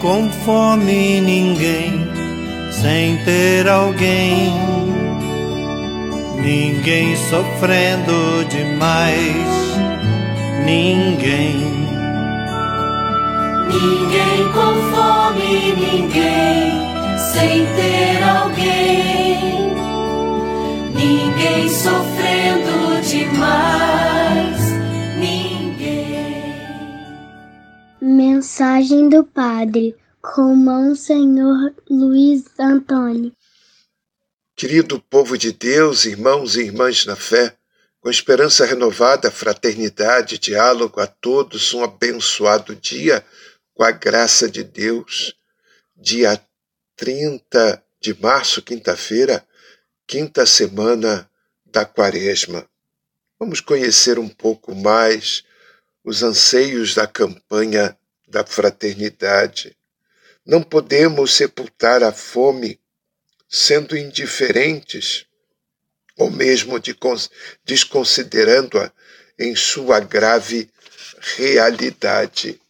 Com fome, ninguém sem ter alguém. Ninguém sofrendo demais, ninguém. Ninguém com fome, ninguém sem ter alguém. Ninguém sofrendo demais, Mensagem do Padre com Monsenhor Luiz Antônio. Querido povo de Deus, irmãos e irmãs na fé, com esperança renovada, fraternidade, diálogo a todos, um abençoado dia com a graça de Deus. Dia 30 de março, quinta-feira, quinta semana da Quaresma. Vamos conhecer um pouco mais os anseios da campanha da fraternidade. Não podemos sepultar a fome sendo indiferentes ou mesmo de, desconsiderando-a em sua grave realidade.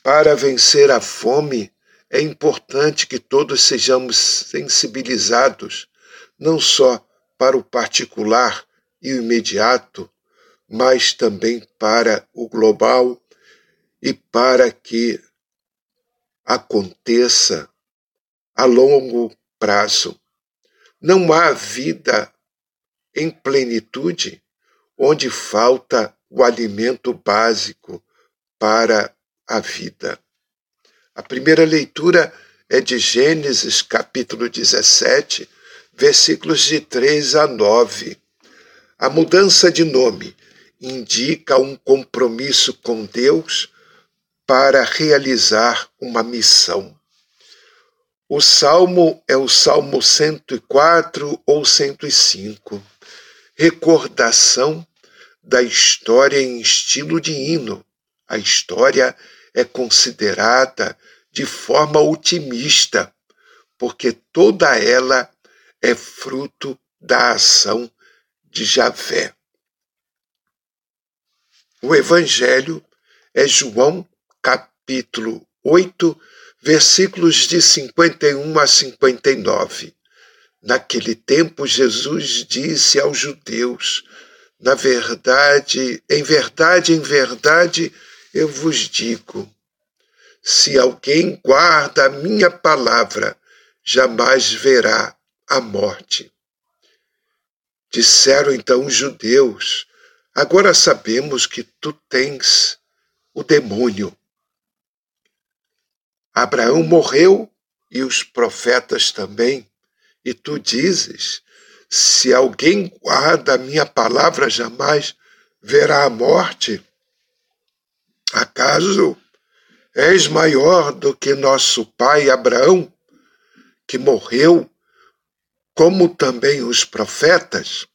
Para vencer a fome, é importante que todos sejamos sensibilizados não só para o particular e o imediato, mas também para o global e para que aconteça a longo prazo. Não há vida em plenitude onde falta o alimento básico para a vida. A primeira leitura é de Gênesis, capítulo 17, versículos de 3 a 9. A mudança de nome indica um compromisso com Deus para realizar uma missão. O salmo é o Salmo 104 ou 105, recordação da história em estilo de hino. A história é considerada de forma otimista, porque toda ela é fruto da ação de Javé. O Evangelho é João, capítulo 8, versículos de 51 a 59. Naquele tempo, Jesus disse aos judeus: Na verdade, em verdade, em verdade, eu vos digo: se alguém guarda a minha palavra, jamais verá a morte. Disseram então os judeus: Agora sabemos que tu tens o demônio. Abraão morreu e os profetas também, e tu dizes: Se alguém guarda a minha palavra, jamais verá a morte. Acaso és maior do que nosso pai Abraão, que morreu como também os profetas?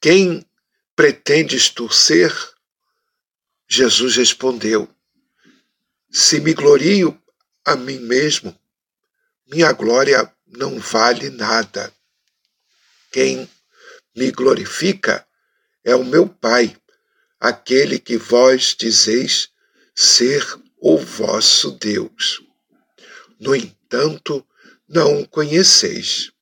Quem pretendes tu ser? Jesus respondeu: Se me glorio a mim mesmo, minha glória não vale nada. Quem me glorifica é o meu Pai, aquele que vós dizeis ser o vosso Deus. No entanto, não o conheceis.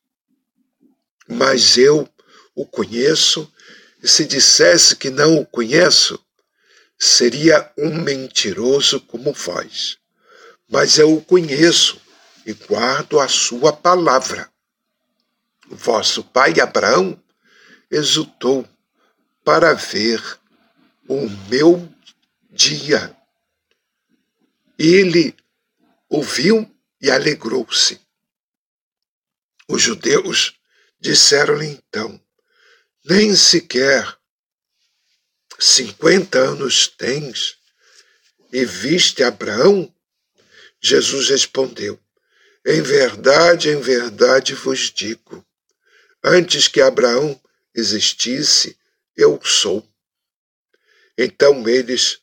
Mas eu o conheço, e se dissesse que não o conheço, seria um mentiroso como vós. Mas eu o conheço e guardo a sua palavra. Vosso pai Abraão exultou para ver o meu dia. Ele ouviu e alegrou-se. Os judeus disseram-lhe então: Nem sequer cinquenta anos tens e viste Abraão? Jesus respondeu: Em verdade, em verdade vos digo, antes que Abraão existisse, eu sou. Então eles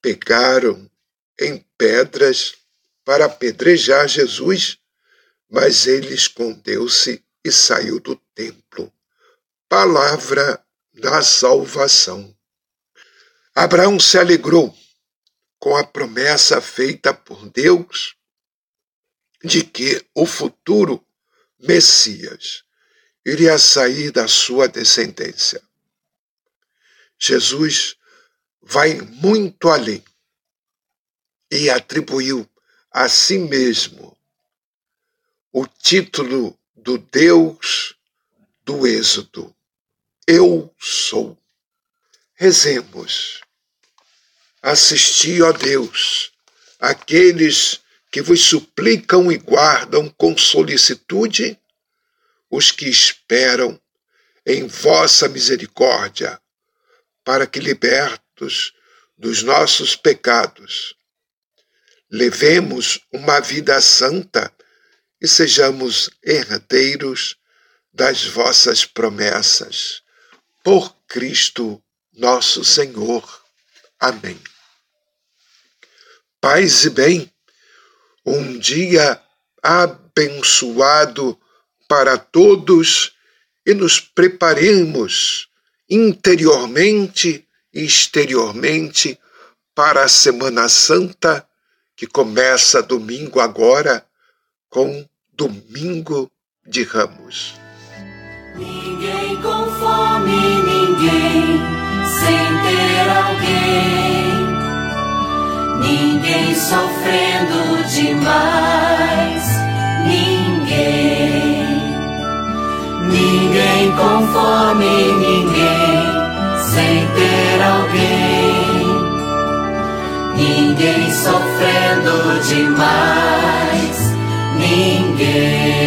pegaram em pedras para apedrejar Jesus, mas ele escondeu-se e saiu do templo. Palavra da salvação. Abraão se alegrou com a promessa feita por Deus de que o futuro Messias iria sair da sua descendência. Jesus vai muito além e atribuiu a si mesmo o título do Deus do Êxodo. Eu sou. Rezemos. Assisti, ó Deus, aqueles que vos suplicam e guardam com solicitude os que esperam em vossa misericórdia, para que, libertos dos nossos pecados, levemos uma vida santa e sejamos herdeiros das vossas promessas. Por Cristo nosso Senhor. Amém. Paz e bem, um dia abençoado para todos e nos preparemos interiormente e exteriormente para a Semana Santa que começa domingo agora com Domingo de Ramos. Ninguém com sofrendo demais, ninguém, ninguém com fome, ninguém sem ter alguém, ninguém sofrendo demais. Ninguém.